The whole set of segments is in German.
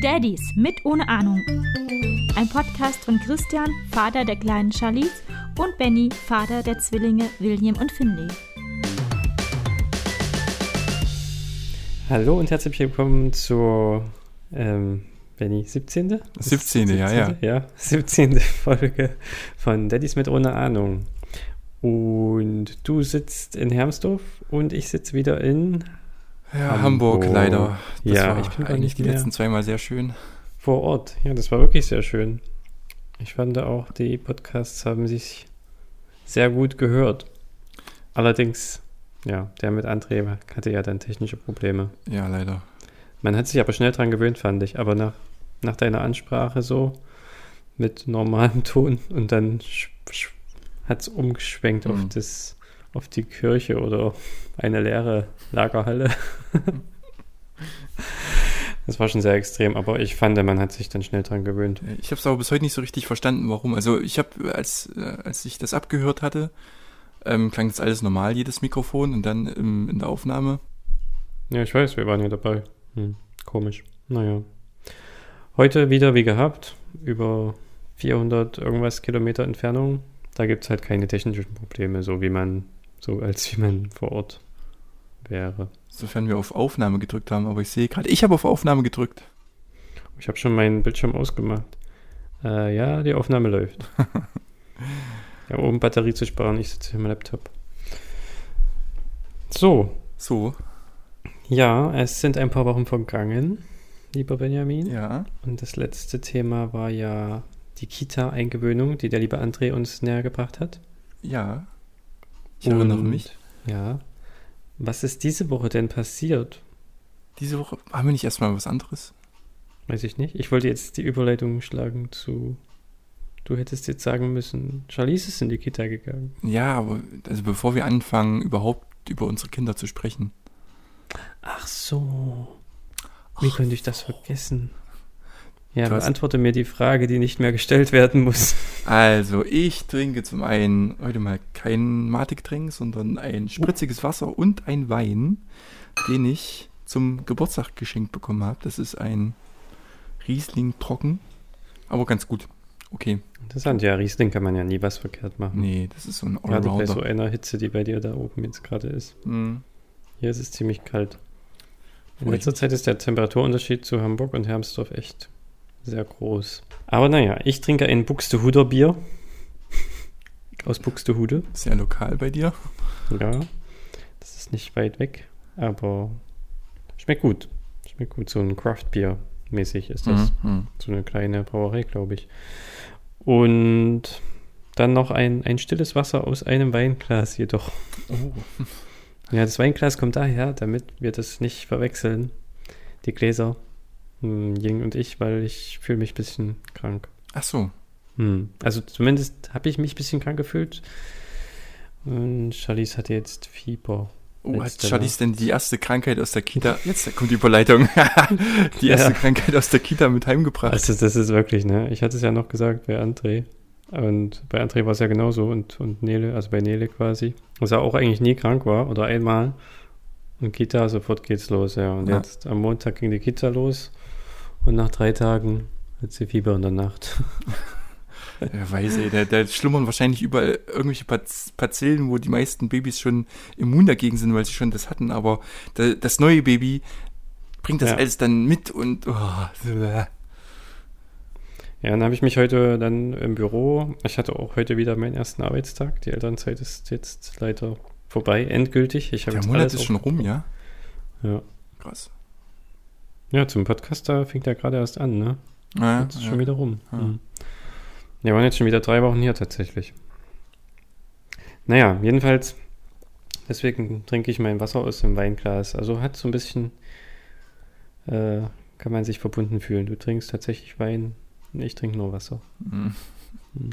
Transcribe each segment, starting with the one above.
Daddies mit ohne Ahnung. Ein Podcast von Christian, Vater der kleinen Charlize, und Benny, Vater der Zwillinge William und Finley. Hallo und herzlich willkommen zur ähm, Benny, 17. 17. ja, ja. Ja, 17. Folge von Daddies mit ohne Ahnung. Und du sitzt in Hermsdorf und ich sitze wieder in ja, Hamburg. Hamburg, leider. Das ja, ich bin eigentlich die letzten zweimal sehr schön. Vor Ort, ja, das war wirklich sehr schön. Ich fand auch, die Podcasts haben sich sehr gut gehört. Allerdings, ja, der mit André hatte ja dann technische Probleme. Ja, leider. Man hat sich aber schnell dran gewöhnt, fand ich. Aber nach, nach deiner Ansprache so mit normalem Ton und dann hat es umgeschwenkt mhm. auf, das, auf die Kirche oder eine leere Lagerhalle. Das war schon sehr extrem, aber ich fand, man hat sich dann schnell dran gewöhnt. Ich habe es aber bis heute nicht so richtig verstanden, warum. Also ich habe, als, äh, als ich das abgehört hatte, ähm, klang das alles normal, jedes Mikrofon und dann im, in der Aufnahme. Ja, ich weiß, wir waren ja dabei. Hm, komisch. Naja. Heute wieder wie gehabt, über 400 irgendwas Kilometer Entfernung. Da gibt es halt keine technischen Probleme, so wie man, so als wie man vor Ort wäre. Sofern wir auf Aufnahme gedrückt haben, aber ich sehe gerade, ich habe auf Aufnahme gedrückt. Ich habe schon meinen Bildschirm ausgemacht. Äh, ja, die Aufnahme läuft. ja, um Batterie zu sparen, ich sitze hier im Laptop. So. So. Ja, es sind ein paar Wochen vergangen, lieber Benjamin. Ja. Und das letzte Thema war ja die Kita-Eingewöhnung, die der liebe André uns näher gebracht hat. Ja. Ich erinnere mich. Ja. Was ist diese Woche denn passiert? Diese Woche haben wir nicht erstmal was anderes? Weiß ich nicht. Ich wollte jetzt die Überleitung schlagen zu. Du hättest jetzt sagen müssen, Charlize ist in die Kita gegangen. Ja, aber also bevor wir anfangen, überhaupt über unsere Kinder zu sprechen. Ach so. Wie Ach könnte ich das vergessen? Ja, beantworte mir die Frage, die nicht mehr gestellt werden muss. Also, ich trinke zum einen heute mal kein Matiktrink, sondern ein spritziges Wasser und ein Wein, den ich zum Geburtstag geschenkt bekommen habe. Das ist ein Riesling trocken, aber ganz gut. Okay. Interessant, ja, Riesling kann man ja nie was verkehrt machen. Nee, das ist so ein Allrounder. Gerade bei so einer Hitze, die bei dir da oben jetzt gerade ist. Mhm. Hier ist es ziemlich kalt. In letzter Zeit ist der Temperaturunterschied zu Hamburg und Hermsdorf echt sehr groß. Aber naja, ich trinke ein Buxtehuder Bier. Aus Buxtehude. Sehr lokal bei dir. Ja, das ist nicht weit weg, aber schmeckt gut. Schmeckt gut, so ein Craft-Bier mäßig ist das. Mhm, mhm. So eine kleine Brauerei, glaube ich. Und dann noch ein, ein stilles Wasser aus einem Weinglas jedoch. Oh. Ja, das Weinglas kommt daher, damit wir das nicht verwechseln. Die Gläser. Ying und ich, weil ich fühle mich ein bisschen krank. Ach so. Hm. Also zumindest habe ich mich ein bisschen krank gefühlt. Und Charlize hatte jetzt Fieber. Oh, hat Charlize denn die erste Krankheit aus der Kita? Jetzt kommt die Überleitung. die erste ja. Krankheit aus der Kita mit heimgebracht. Also das ist wirklich, ne? Ich hatte es ja noch gesagt bei André. Und bei André war es ja genauso und, und Nele, also bei Nele quasi. Was er auch eigentlich nie krank war oder einmal. Und Kita, sofort geht's los, ja. Und ja. jetzt am Montag ging die Kita los. Und nach drei Tagen hat sie Fieber in der Nacht. Ja, weiß ey, da, da schlummern wahrscheinlich überall irgendwelche Parzellen, wo die meisten Babys schon immun dagegen sind, weil sie schon das hatten, aber da, das neue Baby bringt das ja. alles dann mit und oh, ja, dann habe ich mich heute dann im Büro, ich hatte auch heute wieder meinen ersten Arbeitstag, die Elternzeit ist jetzt leider vorbei, endgültig. Ich Der Monat ist schon rum, ja? Ja. Krass. Ja, zum Podcast, da fängt er gerade erst an, ne? Ja, jetzt ist ja. schon wieder rum. Ja. Mhm. Wir waren jetzt schon wieder drei Wochen hier tatsächlich. Naja, jedenfalls, deswegen trinke ich mein Wasser aus dem Weinglas. Also hat so ein bisschen, äh, kann man sich verbunden fühlen. Du trinkst tatsächlich Wein, ich trinke nur Wasser. Mhm. Mhm.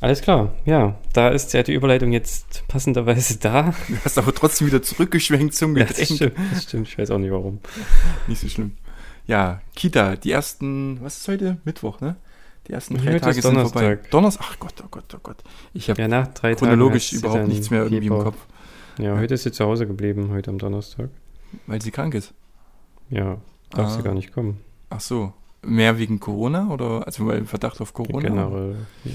Alles klar, ja, da ist ja die Überleitung jetzt passenderweise da. Du hast aber trotzdem wieder zurückgeschwenkt zum Getränk. Ja, das, stimmt, das stimmt, ich weiß auch nicht warum. Nicht so schlimm. Ja, Kita, die ersten, was ist heute? Mittwoch, ne? Die ersten drei Tage sind vorbei. Donnerstag. Ach Gott, oh Gott, oh Gott. Ich habe ja, nach drei chronologisch überhaupt nichts mehr irgendwie Fieber. im Kopf. Ja, heute ist sie zu Hause geblieben, heute am Donnerstag. Weil sie krank ist. Ja, darf Ah. sie gar nicht kommen. Ach so. Mehr wegen Corona oder also weil Verdacht auf Corona? Generell. ja.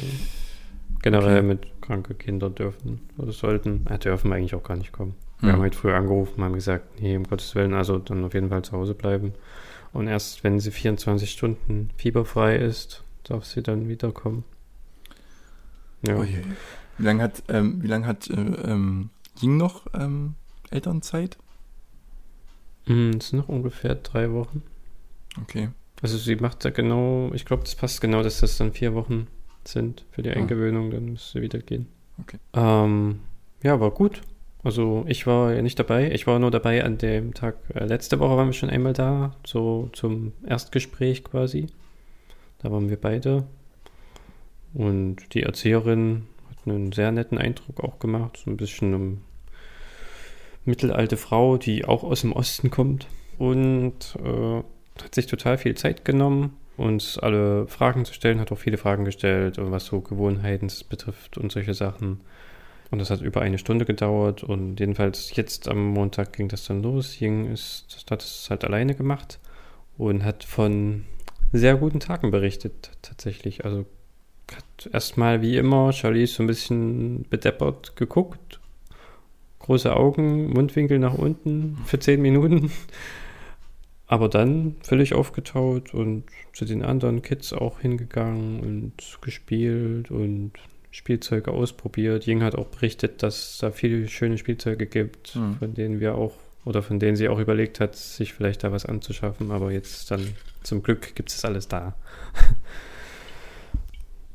Generell Okay. mit kranke Kinder dürfen oder sollten, äh, dürfen eigentlich auch gar nicht kommen. Wir Hm. haben heute früh angerufen, haben gesagt, nee, um Gottes Willen, also dann auf jeden Fall zu Hause bleiben. Und erst wenn sie 24 Stunden fieberfrei ist, darf sie dann wiederkommen. Ja, Oh. Wie lange hat, ähm, wie lang hat äh, ähm, Ying noch ähm, Elternzeit? Hm, es sind noch ungefähr drei Wochen. Okay. Also sie macht da genau, ich glaube, das passt genau, dass das dann vier Wochen sind für die Ah. Eingewöhnung, dann müsste sie wieder gehen. Okay. Ähm, ja, war gut. Also ich war ja nicht dabei. Ich war nur dabei an dem Tag. Äh, letzte Woche waren wir schon einmal da, so zum Erstgespräch quasi. Da waren wir beide. Und die Erzieherin hat einen sehr netten Eindruck auch gemacht. So ein bisschen eine mittelalte Frau, die auch aus dem Osten kommt. Und äh, hat sich total viel Zeit genommen, uns alle Fragen zu stellen, hat auch viele Fragen gestellt, was so Gewohnheiten betrifft und solche Sachen. Und das hat über eine Stunde gedauert und jedenfalls jetzt am Montag ging das dann los. Ying ist, hat es halt alleine gemacht und hat von sehr guten Tagen berichtet tatsächlich. Also hat erstmal wie immer Charlize so ein bisschen bedeppert geguckt. Große Augen, Mundwinkel nach unten für zehn Minuten. Aber dann völlig aufgetaut und zu den anderen Kids auch hingegangen und gespielt und Spielzeuge ausprobiert. Ying hat auch berichtet, dass es da viele schöne Spielzeuge gibt, Mhm. von denen wir auch, oder von denen sie auch überlegt hat, sich vielleicht da was anzuschaffen. Aber jetzt dann zum Glück gibt es alles da.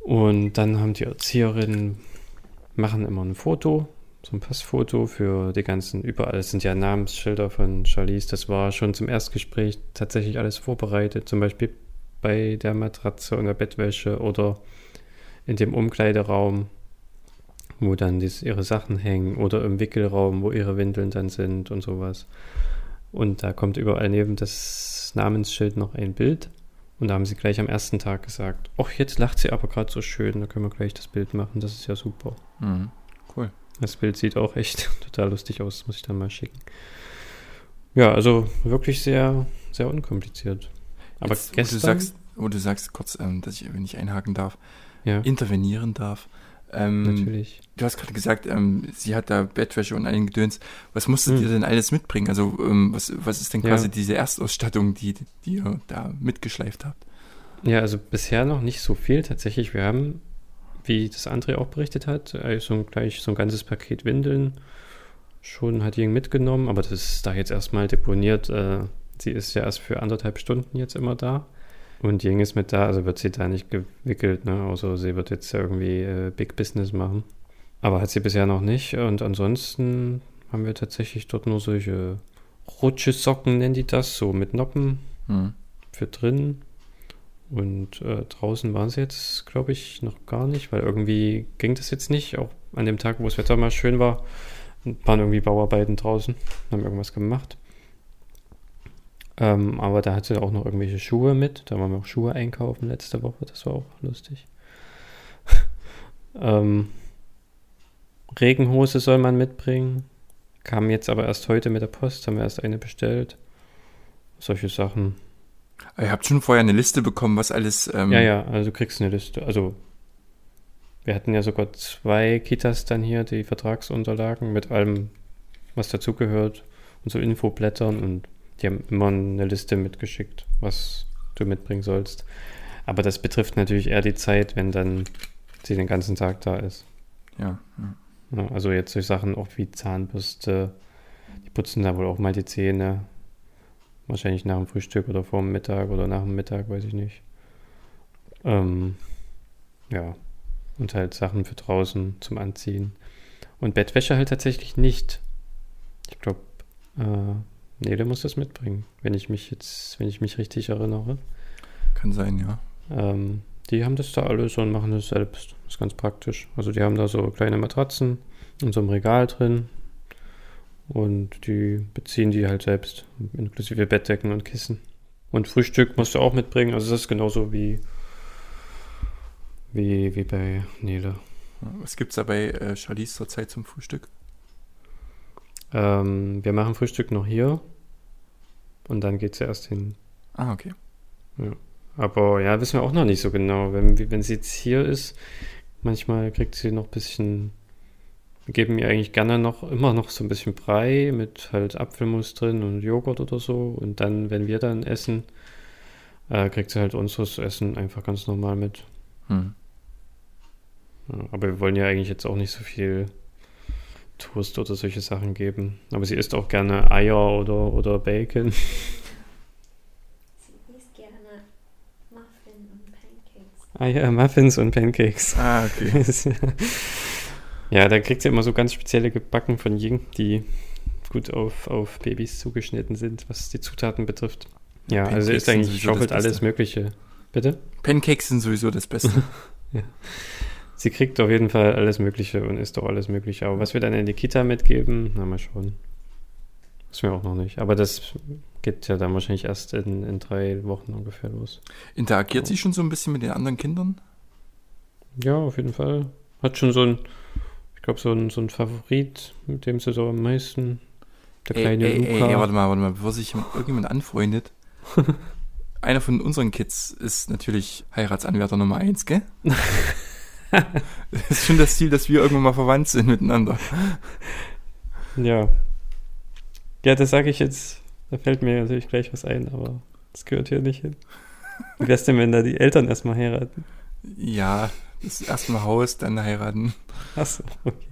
Und dann haben die Erzieherinnen, machen immer ein Foto, so ein Passfoto für die ganzen, überall sind ja Namensschilder von Charlize. Das war schon zum Erstgespräch tatsächlich alles vorbereitet. Zum Beispiel bei der Matratze und der Bettwäsche oder in dem Umkleideraum, wo dann dies, ihre Sachen hängen oder im Wickelraum, wo ihre Windeln dann sind und sowas. Und da kommt überall neben das Namensschild noch ein Bild. Und da haben sie gleich am ersten Tag gesagt, ach, jetzt lacht sie aber gerade so schön, da können wir gleich das Bild machen, das ist ja super. Mhm. Cool. Das Bild sieht auch echt total lustig aus, das muss ich dann mal schicken. Ja, also wirklich sehr, sehr unkompliziert. Aber Jetzt, gestern, Wo du sagst, wo du sagst kurz, ähm, dass ich, wenn ich einhaken darf, ja, intervenieren darf. Ähm, natürlich. Du hast gerade gesagt, ähm, sie hat da Bettwäsche und allen Gedöns. Was musstet Hm. ihr denn alles mitbringen? Also, ähm, was, was ist denn Ja. quasi diese Erstausstattung, die, die ihr da mitgeschleift habt? Ja, also bisher noch nicht so viel tatsächlich. Wir haben, wie das André auch berichtet hat, so ein, gleich so ein ganzes Paket Windeln schon hat Jing mitgenommen, aber das ist da jetzt erstmal deponiert. Äh, sie ist ja erst für anderthalb Stunden jetzt immer da. Und Jing ist mit da, also wird sie da nicht gewickelt, ne? Außer sie wird jetzt irgendwie äh, Big Business machen. Aber hat sie bisher noch nicht. Und ansonsten haben wir tatsächlich dort nur solche Rutschesocken, nennen die das, so mit Noppen Hm. für drin. Und äh, draußen waren sie jetzt, glaube ich, noch gar nicht, weil irgendwie ging das jetzt nicht. Auch an dem Tag, wo das Wetter mal schön war, waren irgendwie Bauarbeiten draußen, haben irgendwas gemacht. Ähm, aber da hatte auch noch irgendwelche Schuhe mit. Da waren wir auch Schuhe einkaufen letzte Woche. Das war auch lustig. ähm, Regenhose soll man mitbringen. Kam jetzt aber erst heute mit der Post, haben wir erst eine bestellt. Solche Sachen. Ihr habt schon vorher eine Liste bekommen, was alles. Ähm, Ja, ja, also du kriegst eine Liste. Also wir hatten ja sogar zwei Kitas dann hier, die Vertragsunterlagen mit allem, was dazugehört und so Infoblättern und die haben immer eine Liste mitgeschickt, was du mitbringen sollst. Aber das betrifft natürlich eher die Zeit, wenn dann sie den ganzen Tag da ist. Ja, ja. Also jetzt so Sachen auch wie Zahnbürste, die putzen da wohl auch mal die Zähne. Wahrscheinlich nach dem Frühstück oder vor dem Mittag oder nach dem Mittag, weiß ich nicht. Ähm, ja. Und halt Sachen für draußen zum Anziehen. Und Bettwäsche halt tatsächlich nicht. Ich glaube, äh, Nele muss das mitbringen, wenn ich mich jetzt, wenn ich mich richtig erinnere. Kann sein, ja. Ähm, die haben das da alles und machen das selbst. Das ist ganz praktisch. Also die haben da so kleine Matratzen in so einem Regal drin und die beziehen die halt selbst, inklusive Bettdecken und Kissen. Und Frühstück musst du auch mitbringen. Also das ist genauso wie, wie, wie bei Nele. Was gibt's da bei äh, Charlize zur Zeit zum Frühstück? Ähm, wir machen Frühstück noch hier und dann geht sie erst hin. Ah, okay. Aber ja, wissen wir auch noch nicht so genau. Wenn, wenn sie jetzt hier ist, manchmal kriegt sie noch ein bisschen. Wir geben ihr eigentlich gerne noch immer noch so ein bisschen Brei mit halt Apfelmus drin und Joghurt oder so. Und dann, wenn wir dann essen, äh, kriegt sie halt unseres Essen einfach ganz normal mit. Hm. Ja, aber wir wollen ja eigentlich jetzt auch nicht so viel Toast oder solche Sachen geben. Aber sie isst auch gerne Eier oder, oder Bacon. Sie isst gerne Muffin und Pancakes. Eier, Muffins und Pancakes. Ah, okay. ja, da kriegt sie immer so ganz spezielle Gebacken von Ying, die gut auf, auf Babys zugeschnitten sind, was die Zutaten betrifft. Ja, also Pancakes ist sind eigentlich schaufelt alles. Mögliche. Bitte? Pancakes sind sowieso das Beste. Sie kriegt auf jeden Fall alles Mögliche und isst auch alles Mögliche. Aber was wir dann in die Kita mitgeben, na mal schauen. Wissen wir auch noch nicht. Aber das geht ja dann wahrscheinlich erst in, in drei Wochen ungefähr los. Interagiert sie schon so ein bisschen mit den anderen Kindern? Ja, auf jeden Fall. Hat schon so ein, ich glaube, so ein, so ein Favorit, mit dem sie so am meisten. Der kleine ey, ey, Luca. ey, warte mal, warte mal, bevor sich irgendjemand anfreundet. Einer von unseren Kids ist natürlich Heiratsanwärter Nummer eins, gell? das ist schon das Ziel, dass wir irgendwann mal verwandt sind miteinander. Ja. Ja, das sage ich jetzt. Da fällt mir natürlich gleich was ein, aber das gehört hier nicht hin. Wie wär's denn, wenn da die Eltern erstmal heiraten? Ja, das erstmal Haus, dann heiraten. Achso, okay.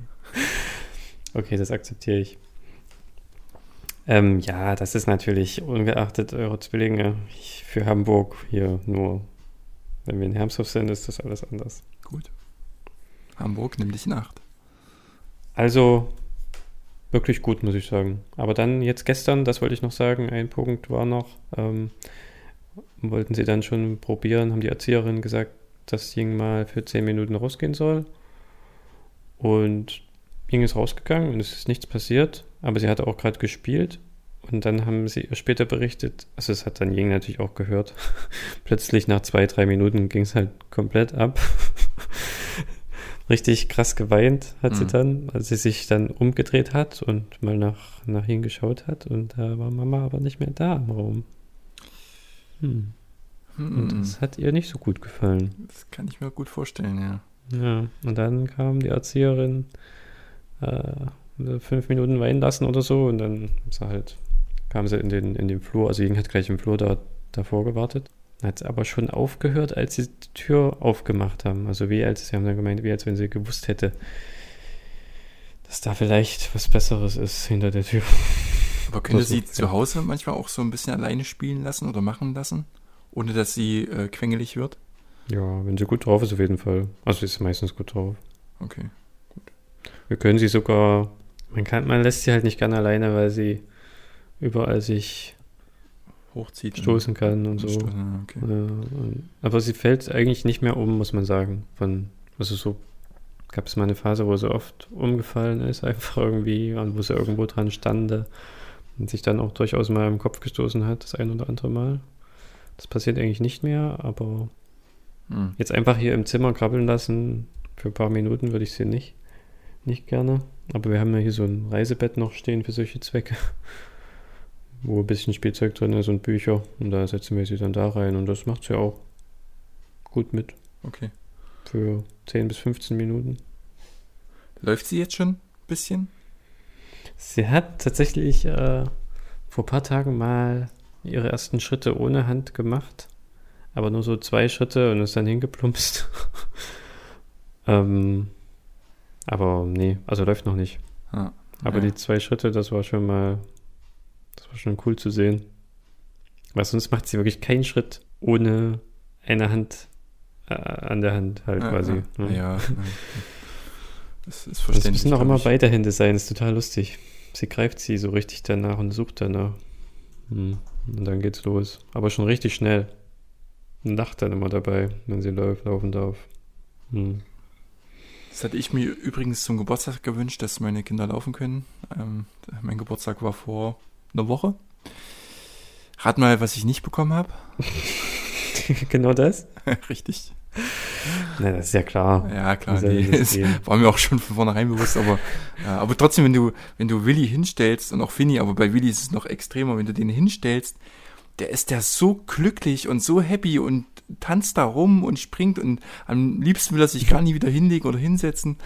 Okay, das akzeptiere ich. Ähm, ja, das ist natürlich ungeachtet eurer Zwillinge für Hamburg hier nur. Wenn wir in Hermshof sind, ist das alles anders. Gut. Hamburg, nimm dich in Acht. Also wirklich gut, muss ich sagen. Aber dann jetzt gestern, das wollte ich noch sagen, ein Punkt war noch, ähm, wollten sie dann schon probieren, haben die Erzieherin gesagt, dass Ying mal für 10 Minuten rausgehen soll. Und Ying ist rausgegangen und es ist nichts passiert, aber sie hatte auch gerade gespielt. Und dann haben sie später berichtet, also es hat dann Ying natürlich auch gehört, plötzlich nach zwei, drei Minuten ging es halt komplett ab. Richtig krass geweint hat sie Mhm. dann, als sie sich dann umgedreht hat und mal nach, nach ihm geschaut hat. Und da war Mama aber nicht mehr da im Raum. Hm. Und Hm, das hat ihr nicht so gut gefallen. das kann ich mir gut vorstellen, ja. Ja, und dann kam die Erzieherin äh, fünf Minuten weinen lassen oder so und dann ist sie halt, kam sie in den, in den Flur, also Jing hat gleich im Flur da, davor gewartet. Hat es aber schon aufgehört, als sie die Tür aufgemacht haben. Also wie als, sie haben dann gemeint, wie als wenn sie gewusst hätte, dass da vielleicht was Besseres ist hinter der Tür. Aber könnte Das sie macht zu Hause manchmal auch so ein bisschen alleine spielen lassen oder machen lassen, ohne dass sie äh, quengelig wird? Ja, wenn sie gut drauf ist, auf jeden Fall. Also sie ist meistens gut drauf. Okay. Wir können sie sogar, man kann, man lässt sie halt nicht gerne alleine, weil sie überall sich Hochzieht. und- stoßen kann und so. Stoßen, Okay. Ja, und, aber sie fällt eigentlich nicht mehr um, muss man sagen. Von, also so gab es mal eine Phase, wo sie oft umgefallen ist, einfach irgendwie, und wo sie irgendwo dran stande und sich dann auch durchaus mal im Kopf gestoßen hat, das ein oder andere Mal. Das passiert eigentlich nicht mehr, aber Hm. jetzt einfach hier im Zimmer krabbeln lassen, für ein paar Minuten würde ich sie nicht, nicht gerne. Aber wir haben ja hier so ein Reisebett noch stehen für solche Zwecke, wo ein bisschen Spielzeug drin ist und Bücher. Und da setzen wir sie dann da rein und das macht sie auch gut mit Okay. für 10 bis 15 Minuten. Läuft sie jetzt schon ein bisschen? Sie hat tatsächlich äh, vor ein paar Tagen mal ihre ersten Schritte ohne Hand gemacht, aber nur so zwei Schritte und ist dann hingeplumpst. ähm, aber nee, also läuft noch nicht. Ah, Aber ja. die zwei Schritte, das war schon mal, war schon cool zu sehen. Weil sonst macht sie wirklich keinen Schritt ohne eine Hand äh, an der Hand halt Ja, quasi. Ja, ne? ja. Das ist Das verständlich. müssen auch immer ich. beide Hände sein, ist total lustig. Sie greift sie so richtig danach und sucht danach. Hm. Und dann geht's los. Aber schon richtig schnell. Und lacht dann immer dabei, wenn sie läuft, laufen darf. Hm. Das hatte ich mir übrigens zum Geburtstag gewünscht, dass meine Kinder laufen können. Ähm, mein Geburtstag war vor einer Woche. Rat mal, was ich nicht bekommen habe. genau das? Richtig. Na, das ist ja klar. Ja, klar, nee, das war mir auch schon von vornherein bewusst, aber, ja, aber trotzdem, wenn du, wenn du Willi hinstellst und auch Finny, aber bei Willi ist es noch extremer, wenn du den hinstellst, der ist der so glücklich und so happy und tanzt da rum und springt und am liebsten will er sich gar nie wieder hinlegen oder hinsetzen.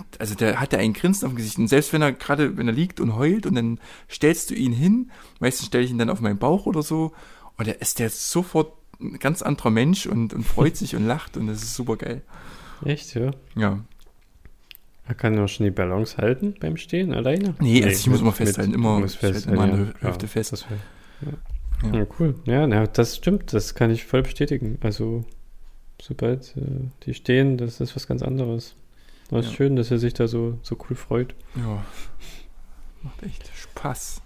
Und also der hat ja ein Grinsen auf dem Gesicht. Und selbst wenn er gerade, wenn er liegt und heult und dann stellst du ihn hin, meistens stelle ich ihn dann auf meinen Bauch oder so, und der ist der sofort ein ganz anderer Mensch und, und freut sich und lacht und das ist super geil. Echt, ja? Ja. Er kann auch schon die Balance halten beim Stehen alleine? Nee, also ich muss immer festhalten, mit- immer- muss festhalten, immer ja. Hü- Hüfte ja, fest. Das wär, ja. Ja. Ja. cool. Ja, na, das stimmt, das kann ich voll bestätigen. Also, sobald äh, die stehen, das ist was ganz anderes. Es ist Ja. schön, dass er sich da so, so cool freut. Ja. Macht echt Spaß.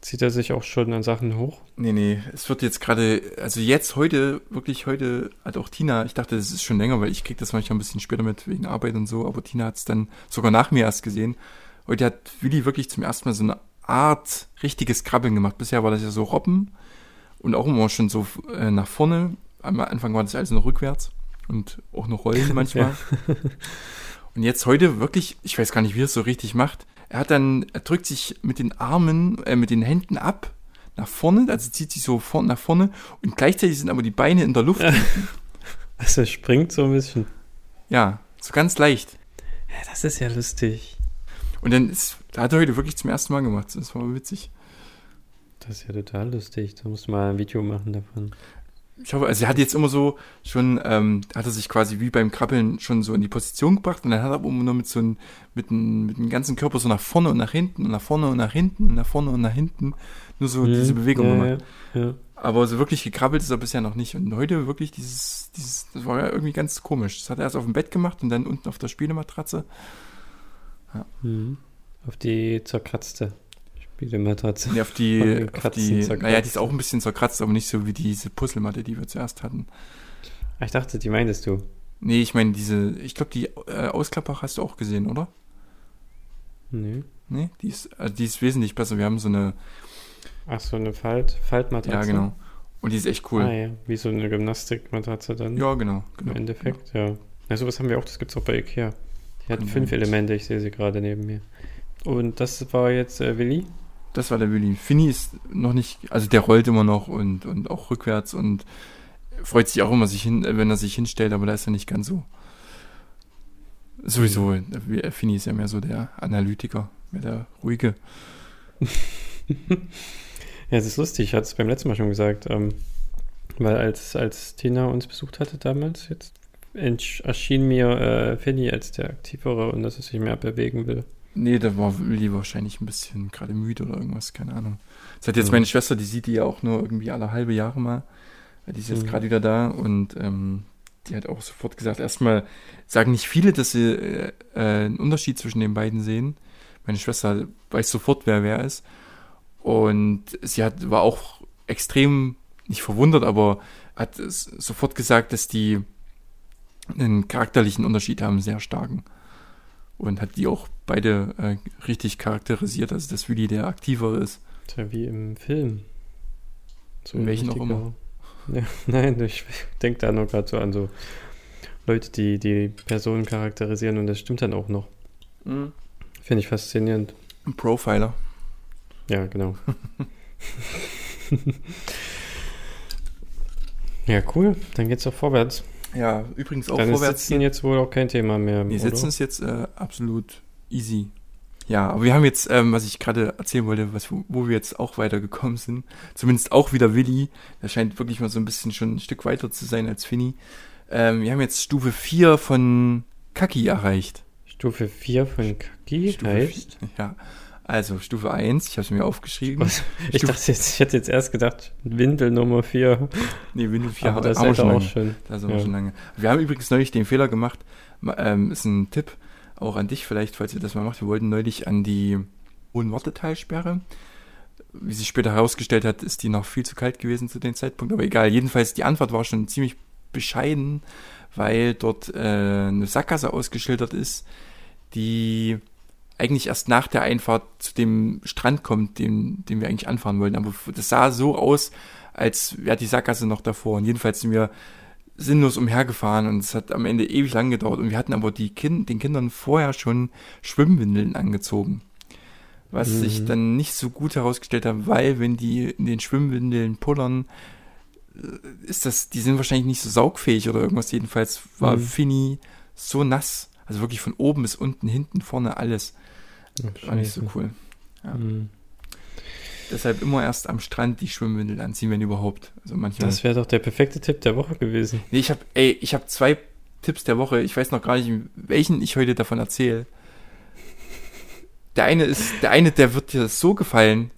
Zieht er sich auch schon an Sachen hoch? Nee, nee, es wird jetzt gerade, also jetzt heute, wirklich heute hat auch Tina, ich dachte, das ist schon länger, weil ich krieg das manchmal ein bisschen später mit wegen Arbeit und so, aber Tina hat es dann sogar nach mir erst gesehen. Heute hat Willi wirklich zum ersten Mal so eine Art richtiges Krabbeln gemacht. Bisher war das ja so Robben und auch immer schon so äh, nach vorne. Am Anfang war das alles noch rückwärts und auch noch rollen manchmal. Und jetzt heute wirklich, ich weiß gar nicht, wie er es so richtig macht. Er hat dann, er drückt sich mit den Armen, äh, mit den Händen ab nach vorne, also zieht sich so vorne nach vorne und gleichzeitig sind aber die Beine in der Luft. Also, er springt so ein bisschen. Ja, so ganz leicht. Ja, das ist ja lustig. Und dann ist, da hat er heute wirklich zum ersten Mal gemacht. Das war witzig. Das ist ja total lustig. Da musst du mal ein Video machen davon. Ich hoffe, also er hat jetzt immer so schon, ähm, hat er sich quasi wie beim Krabbeln schon so in die Position gebracht und dann hat er aber immer nur mit so einem, mit dem, mit dem ganzen Körper so nach vorne und nach hinten und nach vorne und nach hinten und nach vorne und nach hinten nur so diese Bewegung ja, gemacht. Ja, ja. Aber so wirklich gekrabbelt ist er bisher noch nicht. Und heute wirklich dieses, dieses, das war ja irgendwie ganz komisch. Das hat er erst auf dem Bett gemacht und dann unten auf der Spielematratze. Mhm. Auf die zerkratzte Spielematratze. Nee, auf die, auf die, naja, die ist auch ein bisschen zerkratzt, aber nicht so wie diese Puzzlematte, die wir zuerst hatten. Ah, Ich dachte, die meintest du. Nee, ich meine, diese, ich glaube, die äh, Ausklappbach hast du auch gesehen, oder? Nee. Nee, die ist, also die ist wesentlich besser. Wir haben so eine, Ach, so eine Falt, Faltmatratze. ja, genau. Und die ist echt cool. Ah, ja. Wie so eine Gymnastikmatratze dann. Ja, genau, Im genau. Endeffekt, ja. ja. sowas haben wir auch, das gibt's auch bei Ikea. Die hat Kann fünf. Elemente, ich sehe sie gerade neben mir. Und das war jetzt äh, Willi? Das war der Willi. Finny ist noch nicht, also der rollt immer noch und, und auch rückwärts und freut sich auch immer, sich hin, wenn er sich hinstellt, aber da ist er nicht ganz so. Sowieso, Finny ist ja mehr so der Analytiker, mehr der ruhige. Ja, das ist lustig, ich hatte es beim letzten Mal schon gesagt. Ähm, weil als, als Tina uns besucht hatte damals, jetzt erschien mir äh, Finny als der Aktivere und dass er sich mehr bewegen will. Nee, da war Willi wahrscheinlich ein bisschen gerade müde oder irgendwas, keine Ahnung. Das hat jetzt Mhm. meine Schwester, die sieht die ja auch nur irgendwie alle halbe Jahre mal. Die ist jetzt Mhm. gerade wieder da und ähm, die hat auch sofort gesagt, erstmal sagen nicht viele, dass sie äh, äh, einen Unterschied zwischen den beiden sehen. Meine Schwester weiß sofort, wer wer ist. Und sie hat, war auch extrem, nicht verwundert, aber hat sofort gesagt, dass die einen charakterlichen Unterschied haben, sehr starken. Und hat die auch beide äh, richtig charakterisiert, also dass Willi der aktivere ist. Ist ja wie im Film. So In welchen auch immer. Ja, nein, ich denke da nur gerade so an so Leute, die die Personen charakterisieren und das stimmt dann auch noch. Finde ich faszinierend. Ein Profiler. Ja, genau. ja, cool. Dann geht's doch vorwärts. Ja, übrigens auch Dann ist vorwärts. Sitzen jetzt wohl auch kein Thema mehr. Wir oder? sitzen ist jetzt äh, absolut easy. Ja, aber wir haben jetzt, ähm, was ich gerade erzählen wollte, was, wo wir jetzt auch weitergekommen sind, zumindest auch wieder Willi, der scheint wirklich mal so ein bisschen schon ein Stück weiter zu sein als Finny. Ähm, wir haben jetzt Stufe 4 von Kaki erreicht. Stufe 4 von Kaki Stufe heißt. Ja, also Stufe 1, ich habe es mir aufgeschrieben. Was? Ich Stufe- dachte jetzt, ich hätte jetzt erst gedacht, Windel Nummer 4. Nee, Windows 4 Aber das haben wir schon auch lange. schon. Da sind wir Ja. schon lange. Wir haben übrigens neulich den Fehler gemacht, ma- ähm, ist ein Tipp, auch an dich vielleicht, falls ihr das mal macht. Wir wollten neulich an die hohen Warteteilsperre. Wie sich später herausgestellt hat, ist die noch viel zu kalt gewesen zu dem Zeitpunkt, aber egal. Jedenfalls, die Antwort war schon ziemlich bescheiden, weil dort äh, eine Sackgasse ausgeschildert ist, die eigentlich erst nach der Einfahrt zu dem Strand kommt, den, den wir eigentlich anfahren wollten. Aber das sah so aus, als wäre die Sackgasse noch davor. Und jedenfalls sind wir sinnlos umhergefahren und es hat am Ende ewig lang gedauert. Und wir hatten aber die kind, den Kindern vorher schon Schwimmwindeln angezogen. Was Mhm. sich dann nicht so gut herausgestellt hat, weil wenn die in den Schwimmwindeln pullern, äh, ist das, die sind wahrscheinlich nicht so saugfähig oder irgendwas. Jedenfalls war Mhm. Finny so nass. Also wirklich von oben bis unten, hinten, vorne, alles. War nicht so cool. Ja. Mhm. Deshalb immer erst am Strand die Schwimmwindel anziehen, wenn überhaupt. Also manchmal. Das wäre doch der perfekte Tipp der Woche gewesen. Nee, ich habe, ey, ich habe zwei Tipps der Woche. Ich weiß noch gar nicht, welchen ich heute davon erzähle. Der eine ist, der eine, der wird dir so gefallen.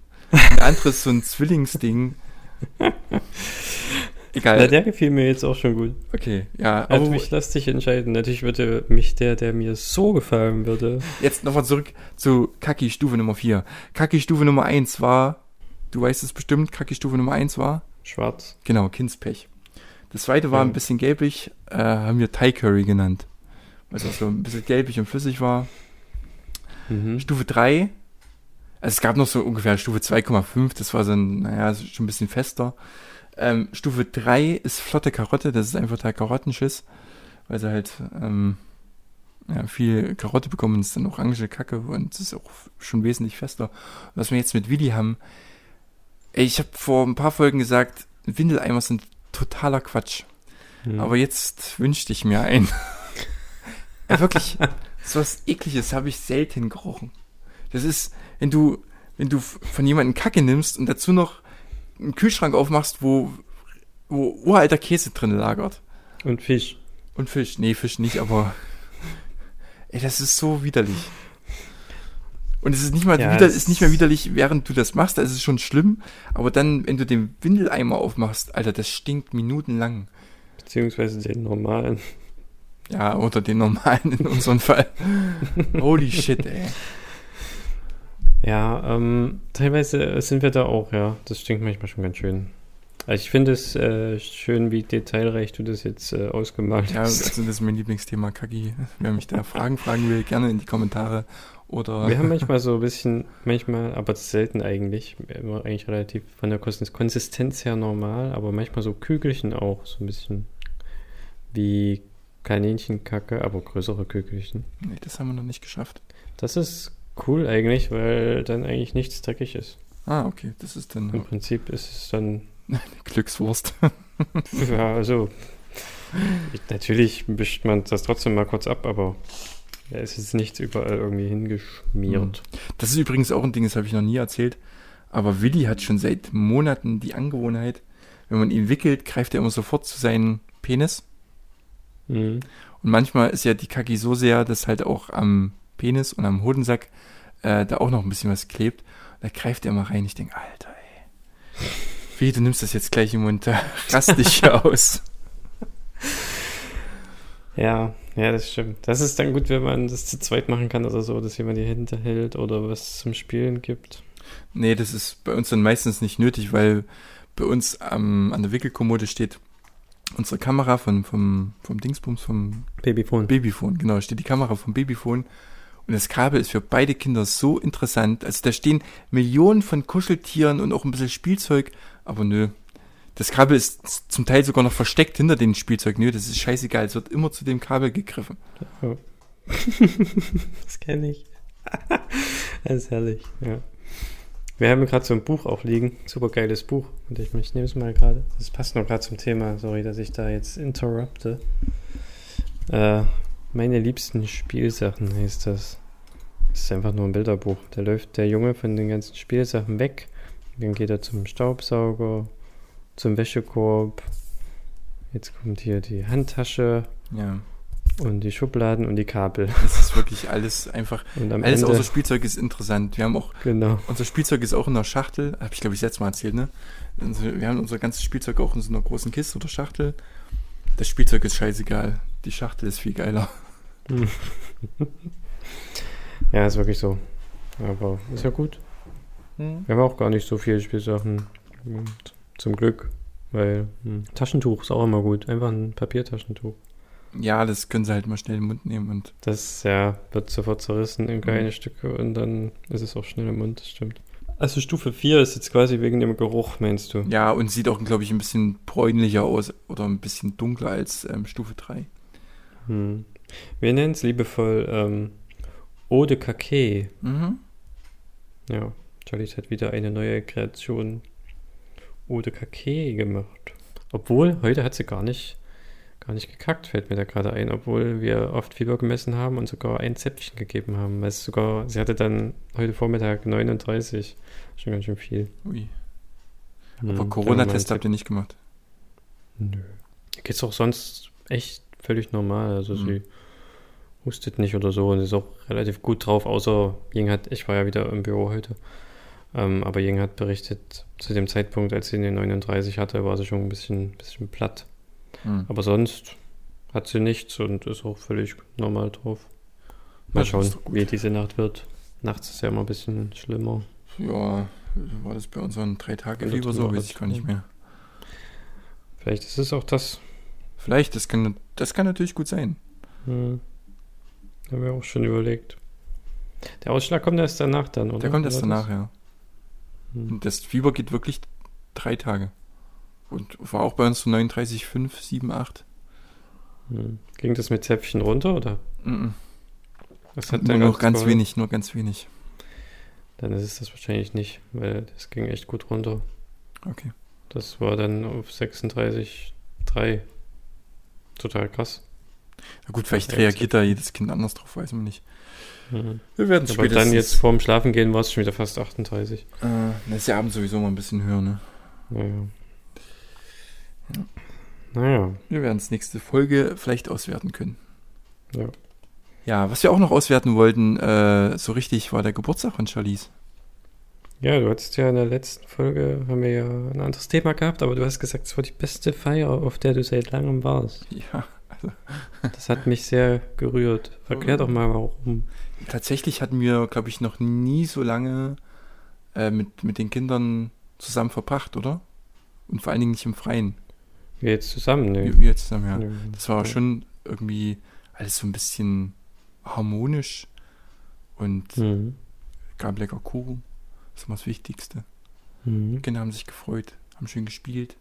Der andere ist so ein Zwillingsding. Na, Egal. der gefiel mir jetzt auch schon gut. Okay, ja. Also Aber mich lass dich entscheiden. Natürlich würde mich der, der mir so gefallen würde. jetzt nochmal zurück zu Kaki Stufe Nummer 4. Kaki Stufe Nummer 1 war, du weißt es bestimmt, Kaki Stufe Nummer 1 war, Schwarz. genau, Kindspech. Das zweite war Ja. ein bisschen gelblich, äh, haben wir Thai Curry genannt. Weil es auch so ein bisschen gelblich und flüssig war. Mhm. Stufe 3, also es gab noch so ungefähr Stufe 2,5, das war so ein, naja, schon ein bisschen fester. Ähm, Stufe 3 ist flotte Karotte, das ist einfach der Karottenschiss, weil sie halt ähm, ja, viel Karotte bekommen und es ist dann orange Kacke und es ist auch schon wesentlich fester. Was wir jetzt mit Willi haben, ich habe vor ein paar Folgen gesagt, Windeleimer sind totaler Quatsch. Mhm. Aber jetzt wünschte ich mir einen. ja, wirklich, so was ekliges habe ich selten gerochen. Das ist, wenn du, wenn du von jemandem Kacke nimmst und dazu noch einen Kühlschrank aufmachst, wo, wo uralter Käse drin lagert. Und Fisch. Und Fisch. Nee, Fisch nicht, aber. Ey, das ist so widerlich. Und es ist nicht mal Ja, wieder, ist nicht mehr widerlich, während du das machst, da ist es schon schlimm. Aber dann, wenn du den Windeleimer aufmachst, Alter, das stinkt minutenlang. Beziehungsweise den normalen. Ja, oder den normalen in unserem Fall. Holy shit, ey. Ja, ähm, teilweise sind wir da auch, ja. Das stinkt manchmal schon ganz schön. Also ich finde es äh, schön, wie detailreich du das jetzt äh, ausgemalt Ja, hast. also das ist mein Lieblingsthema, Kaki. Wer mich da Fragen fragen will, gerne in die Kommentare. Oder Wir haben manchmal so ein bisschen, manchmal, aber selten eigentlich, immer eigentlich relativ von der Konsist- Konsistenz her normal, aber manchmal so Kügelchen auch, so ein bisschen wie Kaninchenkacke, aber größere Kügelchen. Nee, das haben wir noch nicht geschafft. Das ist cool eigentlich, weil dann eigentlich nichts dreckig ist. Ah, okay, das ist dann Im Prinzip ist es dann, Glückswurst. ja, also, ich, natürlich wischt man das trotzdem mal kurz ab, aber ja, es ist nichts überall irgendwie hingeschmiert. Das ist übrigens auch ein Ding, das habe ich noch nie erzählt. Aber Willi hat schon seit Monaten die Angewohnheit, wenn man ihn wickelt, greift er immer sofort zu seinem Penis. Mhm. Und manchmal ist ja die Kaki so sehr, dass halt auch am Penis und am Hodensack äh, da auch noch ein bisschen was klebt. Da greift er mal rein. Ich denke, Alter, ey. Wie, du nimmst das jetzt gleich im Mund, rast dich aus. Ja, ja, das stimmt. Das ist dann gut, wenn man das zu zweit machen kann oder so, dass jemand die Hände hält oder was zum Spielen gibt. Nee, das ist bei uns dann meistens nicht nötig, weil bei uns am, an der Wickelkommode steht unsere Kamera von, vom, vom Dingsbums, vom Babyphone. Babyphone, genau, steht die Kamera vom Babyphone. Und das Kabel ist für beide Kinder so interessant. Also da stehen Millionen von Kuscheltieren und auch ein bisschen Spielzeug, aber nö. Das Kabel ist zum Teil sogar noch versteckt hinter dem Spielzeug. Nö, das ist scheißegal. Es wird immer zu dem Kabel gegriffen. das kenne ich. das ist herrlich, ja. Wir haben gerade so ein Buch auch liegen, super geiles Buch. Und ich, ich nehme es mal gerade. Das passt noch gerade zum Thema. Sorry, dass ich da jetzt interrupte. Äh, meine liebsten Spielsachen heißt das. Das ist einfach nur ein Bilderbuch. Da läuft der Junge von den ganzen Spielsachen weg. Dann geht er zum Staubsauger, zum Wäschekorb. Jetzt kommt hier die Handtasche Ja, und die Schubladen und die Kabel. das ist wirklich alles einfach. Und am Alles Ende, außer Spielzeug ist interessant. Wir haben auch, genau. unser Spielzeug ist auch in einer Schachtel. Habe ich, glaube ich, letztes Mal erzählt, ne? Also wir haben unser ganzes Spielzeug auch in so einer großen Kiste oder Schachtel. Das Spielzeug ist scheißegal. Die Schachtel ist viel geiler. Ja, ist wirklich so. Aber ist ja gut. Wir haben auch gar nicht so viele Spielsachen. Zum Glück. Weil hm, Taschentuch ist auch immer gut. Einfach ein Papiertaschentuch. Ja, das können sie halt mal schnell in den Mund nehmen und Das ja, wird sofort zerrissen in kleine Stücke und dann ist es auch schnell im Mund, das stimmt. Also Stufe 4 ist jetzt quasi wegen dem Geruch, meinst du? Ja, und sieht auch, glaube ich, ein bisschen bräunlicher aus oder ein bisschen dunkler als ähm, Stufe 3. Hm. Wir nennen es liebevoll ähm, Eau de Cake. Mhm. Ja, Charlies hat wieder eine neue Kreation Eau de Cake gemacht. Obwohl, heute hat sie gar nicht, gar nicht gekackt, fällt mir da gerade ein, obwohl wir oft Fieber gemessen haben und sogar ein Zäpfchen gegeben haben. Es sogar, sie hatte dann heute Vormittag 39. Schon ganz schön viel. Ui. Hm, Aber dann Corona-Test habt ihr nicht gemacht. Nö. Geht's auch sonst echt völlig normal. Also Hm. sie hustet nicht oder so und ist auch relativ gut drauf, außer Ying hat, ich war ja wieder im Büro heute. Ähm, aber Ying hat berichtet, zu dem Zeitpunkt, als sie den 39 hatte, war sie schon ein bisschen, bisschen platt. Hm. Aber sonst hat sie nichts und ist auch völlig normal drauf. Mal das schauen, wie diese Nacht wird. Nachts ist ja immer ein bisschen schlimmer. Ja, war das bei unseren drei Tage Oder Fieber so, weiß ich gar nicht mehr. Vielleicht ist es auch das. Vielleicht, das kann, das kann natürlich gut sein. Hm. Haben wir auch schon überlegt. Der Ausschlag kommt erst danach dann, oder? Der kommt erst danach, ja. Hm. Und das Fieber geht wirklich drei Tage. Und war auch bei uns so 39, 5, 7, 8. Hm. Ging das mit Zäpfchen runter, oder? Mhm. Das hat Nur dann noch ganz geholfen? wenig, nur ganz wenig. Dann ist es das wahrscheinlich nicht, weil das ging echt gut runter. Okay. Das war dann auf 36,3. Total krass. Na gut, vielleicht Ja, reagiert da jedes Kind anders drauf, weiß man nicht. Mhm. Wir werden Aber dann jetzt vorm Schlafengehen war es schon wieder fast 38. Äh, das ist ja abends sowieso mal ein bisschen höher, ne? Naja. Naja. Wir werden es nächste Folge vielleicht auswerten können. Ja. Ja, was wir auch noch auswerten wollten, äh, so richtig, war der Geburtstag von Charlize. Ja, du hattest ja in der letzten Folge, haben wir ja ein anderes Thema gehabt, aber du hast gesagt, es war die beste Feier, auf der du seit langem warst. Ja, Das hat mich sehr gerührt. Erklär doch mal, warum. tatsächlich hatten wir, glaube ich, noch nie so lange äh, mit, mit den Kindern zusammen verbracht, oder? Und vor allen Dingen nicht im Freien. Wir jetzt zusammen, ne? Wir, wir zusammen, ja. Ja. Das war schon irgendwie alles so ein bisschen harmonisch und Mhm. gab lecker Kuchen. Das war das Wichtigste. Mhm. Die Kinder haben sich gefreut, haben schön gespielt.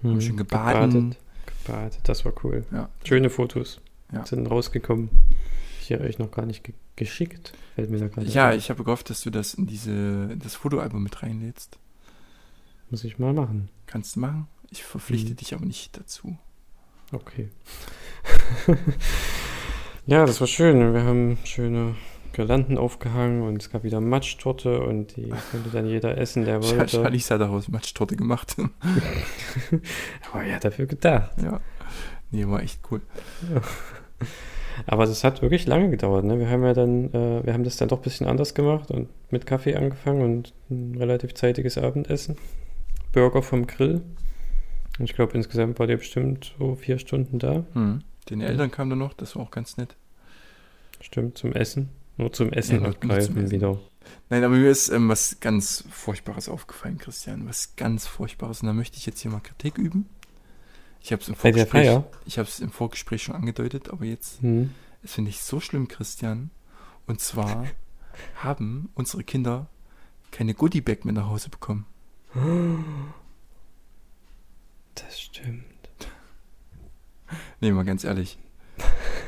Mhm. schön gebadet. Gebadet, das war cool. Ja. Schöne Fotos Ja. sind rausgekommen. Ich habe euch noch gar nicht ge geschickt. Fällt mir da gerade Ja, ein. ich habe gehofft, dass du das in diese in das Fotoalbum mit reinlädst. Muss ich mal machen. Kannst du machen. Ich verpflichte Mhm. dich aber nicht dazu. Okay. ja, das war schön. Wir haben schöne Girlanden aufgehangen und es gab wieder Matschtorte und die konnte dann jeder essen, der wollte. Charlize hat daraus Matschtorte gemacht. Aber er hat dafür gedacht. ja. Nee, war echt cool. Aber das hat wirklich lange gedauert. Ne? Wir haben ja dann, äh, wir haben das dann doch ein bisschen anders gemacht und mit Kaffee angefangen und ein relativ zeitiges Abendessen. Burger vom Grill. Und ich glaube, insgesamt war der bestimmt so vier Stunden da. Mhm. Den Eltern kam dann noch, das war auch ganz nett. Stimmt, zum Essen. Nur zum Essen Ja, abgreifen wieder. Nein, aber mir ist ähm, was ganz Furchtbares aufgefallen, Christian. Was ganz Furchtbares. Und da möchte ich jetzt hier mal Kritik üben. Ich habe es im Vorgespräch, Feier? ich habe es im Vorgespräch schon angedeutet, aber jetzt Hm. Das finde ich so schlimm, Christian. Und zwar haben unsere Kinder keine Goodie-Bag mit nach Hause bekommen. Das stimmt. Nee, mal ganz ehrlich.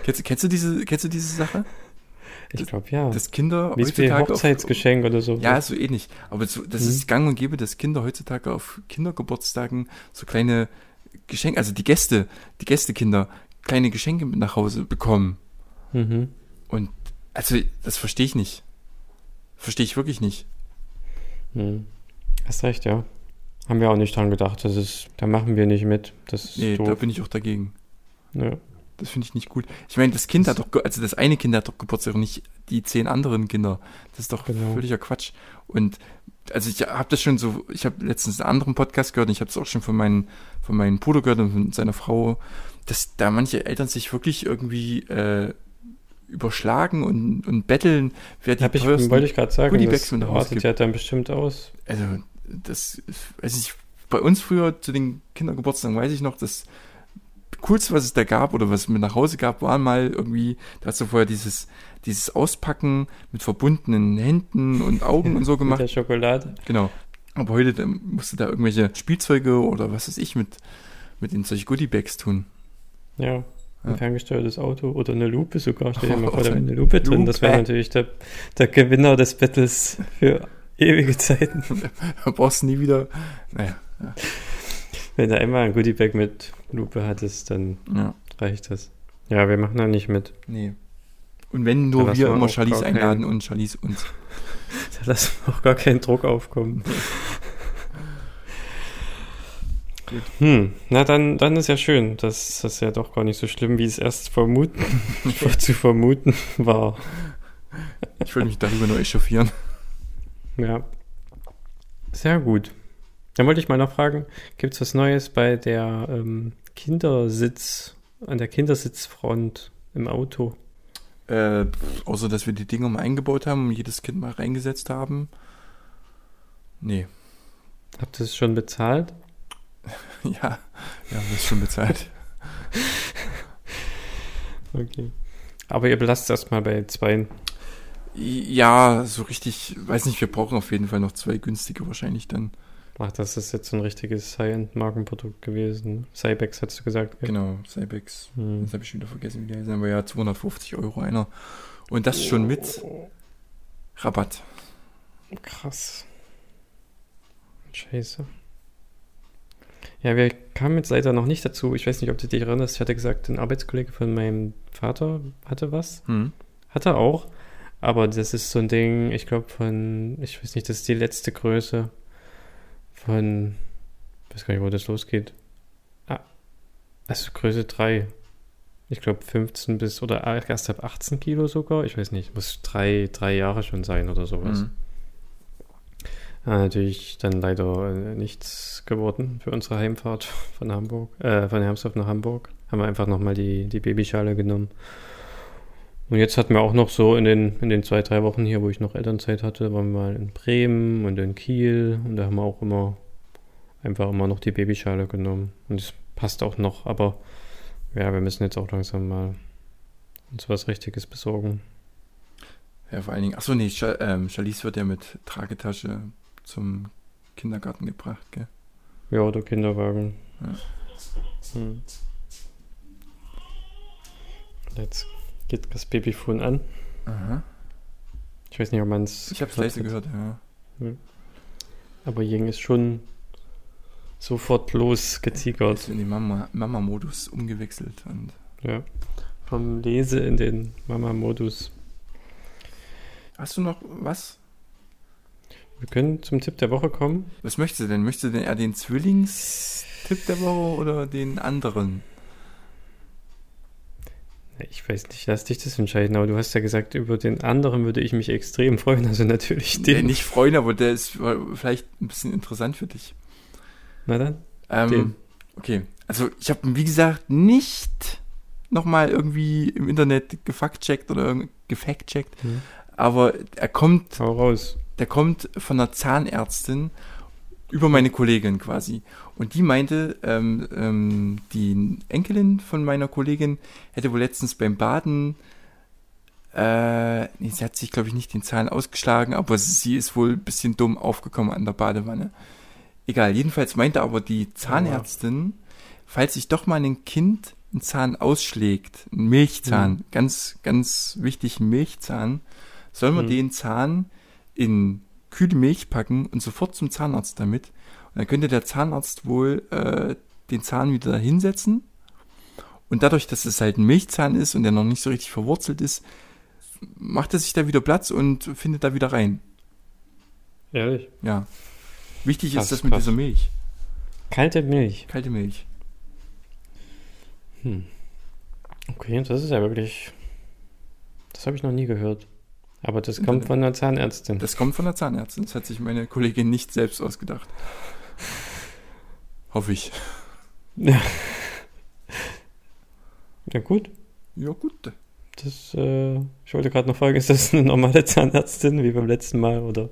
Kennst, du- kennst, du diese, kennst du diese Sache? Ich glaube ja. Dass Kinder Wie heutzutage Hochzeitsgeschenk oder so. Auf, ja, so ähnlich. Aber so, das Mhm. ist gang und gäbe, dass Kinder heutzutage auf Kindergeburtstagen so kleine Geschenke, also die Gäste, die Gästekinder, kleine Geschenke mit nach Hause bekommen. Mhm. Also, das verstehe ich nicht. Verstehe ich wirklich nicht. Hm. Hast recht, ja. Haben wir auch nicht dran gedacht. Das ist, da machen wir nicht mit. Das ist Nee, da doof. bin ich auch dagegen. Ja. Das finde ich nicht gut. Ich meine, das Kind hat doch, also das eine Kind hat doch Geburtstag und nicht die zehn anderen Kinder. Das ist doch Genau. völliger Quatsch. Und also ich habe das schon so, ich habe letztens einen anderen Podcast gehört und ich habe es auch schon von meinen, von meinem Bruder gehört und von seiner Frau, dass da manche Eltern sich wirklich irgendwie äh, überschlagen und, und betteln, wer die Hab ich, wollte ich gerade sagen, Goodiebags das gibt. ja dann bestimmt aus. also das, weiß ich, bei uns früher zu den Kindergeburtstagen weiß ich noch, dass Coolste, was es da gab oder was es mir nach Hause gab, war mal irgendwie, da hast du vorher dieses, dieses Auspacken mit verbundenen Händen und Augen und so gemacht. Mit der Schokolade. Genau. Aber heute musst du da irgendwelche Spielzeuge oder was weiß ich mit, mit in solche Goodiebags tun. Ja. Ein Ja. ferngesteuertes Auto oder eine Lupe sogar. Stell dir mal vor, da wäre eine Lupe drin. Das wäre Lupe. natürlich der, der Gewinner des Battles für ewige Zeiten. Da brauchst du nie wieder. Naja, Wenn du einmal ein Goodiebag mit Lupe hattest, dann ja. reicht das. Ja, wir machen da nicht mit. Nee. Und wenn nur wir immer Charlies einladen keinen- und Charlies uns. Da lassen wir auch gar keinen Druck aufkommen. Hm, na dann, dann ist ja schön. Das, das ist ja doch gar nicht so schlimm, wie es erst vermuten, zu vermuten war. Ich würde mich darüber nur echauffieren. Ja. Sehr gut. Dann wollte ich mal noch fragen, gibt es was Neues bei der ähm, Kindersitz, an der Kindersitzfront im Auto? Äh, außer, dass wir die Dinger mal eingebaut haben und jedes Kind mal reingesetzt haben. Nee. Habt ihr es schon bezahlt? Ja, wir haben das schon bezahlt. Okay. Aber ihr belasst erstmal bei zwei. Ja, so richtig, weiß nicht, wir brauchen auf jeden Fall noch zwei günstige wahrscheinlich dann. Ach, das ist jetzt so ein richtiges High-End-Markenprodukt gewesen. Cybex hast du gesagt, gell? Genau, Cybex. Hm. Das habe ich wieder vergessen, wie die heißen, aber ja, 250 Euro einer. Und das schon mit Rabatt. Krass. Scheiße. Ja, wir kamen jetzt leider noch nicht dazu. Ich weiß nicht, ob du dich erinnerst. Ich hatte gesagt, ein Arbeitskollege von meinem Vater hatte was. Hm. Hat er auch. Aber das ist so ein Ding, ich glaube von, ich weiß nicht, das ist die letzte Größe von, ich weiß gar nicht, wo das losgeht. Ah, also Größe 3. Ich glaube 15 bis, oder erst ab 18 Kilo sogar. Ich weiß nicht, muss drei, drei Jahre schon sein oder sowas. Hm. Ja, natürlich dann leider äh, nichts geworden für unsere Heimfahrt von Hamburg, äh, von Hermsdorf nach Hamburg. Haben wir einfach nochmal die, die Babyschale genommen. Und jetzt hatten wir auch noch so in den, in den zwei, drei Wochen hier, wo ich noch Elternzeit hatte, waren wir mal in Bremen und in Kiel und da haben wir auch immer einfach immer noch die Babyschale genommen. Und es passt auch noch, aber ja, wir müssen jetzt auch langsam mal uns was Richtiges besorgen. Ja, vor allen Dingen, achso, nee, Cha ähm, Charlize wird ja mit Tragetasche zum Kindergarten gebracht, gell? Ja, oder Kinderwagen. Ja. Hm. Jetzt geht das Babyphone an. Aha. Ich weiß nicht, ob man es. Ich habe es leise gehört, ja. Aber Ying ist schon sofort losgetigert. Ist in den Mama- Mama-Modus umgewechselt und Ja. Vom Lese in den Mama-Modus. Hast du noch was? Wir können zum Tipp der Woche kommen. Was möchtest du denn? Möchtest du denn eher den Zwillingstipp der Woche oder den anderen? Ich weiß nicht, lass dich das entscheiden, aber du hast ja gesagt, über den anderen würde ich mich extrem freuen. Also natürlich Nee, den. nicht freuen, aber der ist vielleicht ein bisschen interessant für dich. Na dann. Ähm, Den. Okay, also ich habe, wie gesagt, nicht nochmal irgendwie im Internet gefact-checkt oder gefact-checkt, Hm. aber er kommt, Hau raus. der kommt von einer Zahnärztin über meine Kollegin quasi. Und die meinte, ähm, ähm, die Enkelin von meiner Kollegin hätte wohl letztens beim Baden, äh, nee, sie hat sich, glaube ich, nicht den Zahn ausgeschlagen, aber sie ist wohl ein bisschen dumm aufgekommen an der Badewanne. Egal, jedenfalls meinte aber die Zahnärztin, falls sich doch mal ein Kind einen Zahn ausschlägt, einen Milchzahn, Mhm. ganz, ganz wichtig, einen Milchzahn, soll man Mhm. den Zahn in kühle Milch packen und sofort zum Zahnarzt damit. Und dann könnte der Zahnarzt wohl äh, den Zahn wieder hinsetzen. Und dadurch, dass es halt ein Milchzahn ist und der noch nicht so richtig verwurzelt ist, macht er sich da wieder Platz und findet da wieder rein. Ehrlich. Ja. Wichtig Krass, ist das mit krass. dieser Milch. Kalte Milch. Kalte Milch. Hm. Okay, das ist ja wirklich. Das habe ich noch nie gehört. Aber das kommt von einer Zahnärztin. Das kommt von der Zahnärztin. Das hat sich meine Kollegin nicht selbst ausgedacht. Hoffe ich. Ja. ja, gut. Ja, gut. Das, äh, ich wollte gerade noch fragen, ist das eine normale Zahnärztin wie beim letzten Mal oder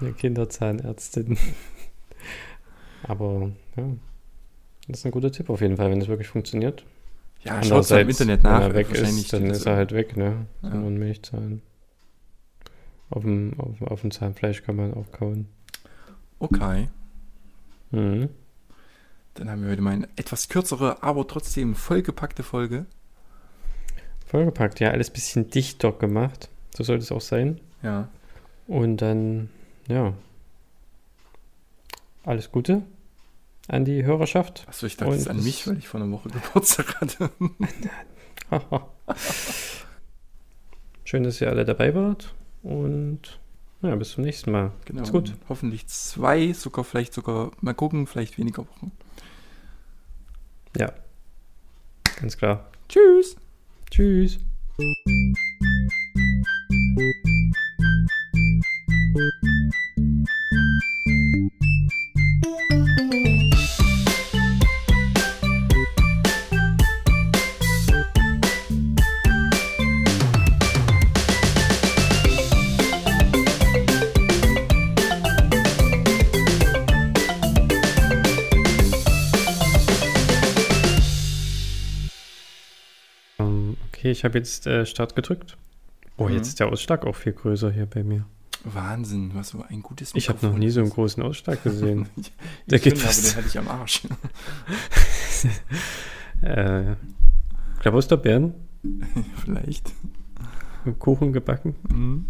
eine Kinderzahnärztin? Aber ja, Das ist ein guter Tipp auf jeden Fall, wenn das wirklich funktioniert. Ja, schaut im Internet nach. Wenn er weg ist, dann ist er halt weg, ne? Ja. Und Milchzahn. Auf dem, auf, auf dem Zahnfleisch kann man auch kauen. Okay. Mhm. Dann haben wir heute mal eine etwas kürzere, aber trotzdem vollgepackte Folge. Vollgepackt, ja, alles ein bisschen dichter gemacht. So sollte es auch sein. Ja. Und dann, ja. Alles Gute an die Hörerschaft. Achso, ich dachte es an mich, weil ich vor einer Woche Geburtstag hatte. Schön, dass ihr alle dabei wart und ja, bis zum nächsten Mal. Genau. Ist gut. Hoffentlich zwei, sogar vielleicht sogar mal gucken, vielleicht weniger Wochen. Ja, ganz klar. Tschüss. Tschüss. Okay, ich habe jetzt äh, Start gedrückt. Oh, mhm. jetzt ist der Ausschlag auch viel größer hier bei mir. Wahnsinn, was so ein gutes Mikrofon Ich habe noch nie so einen großen Ausschlag gesehen. der geht fast. Aber den hatte ich am Arsch. äh, Klapperstobbeeren? Vielleicht. Kuchen gebacken? Mhm.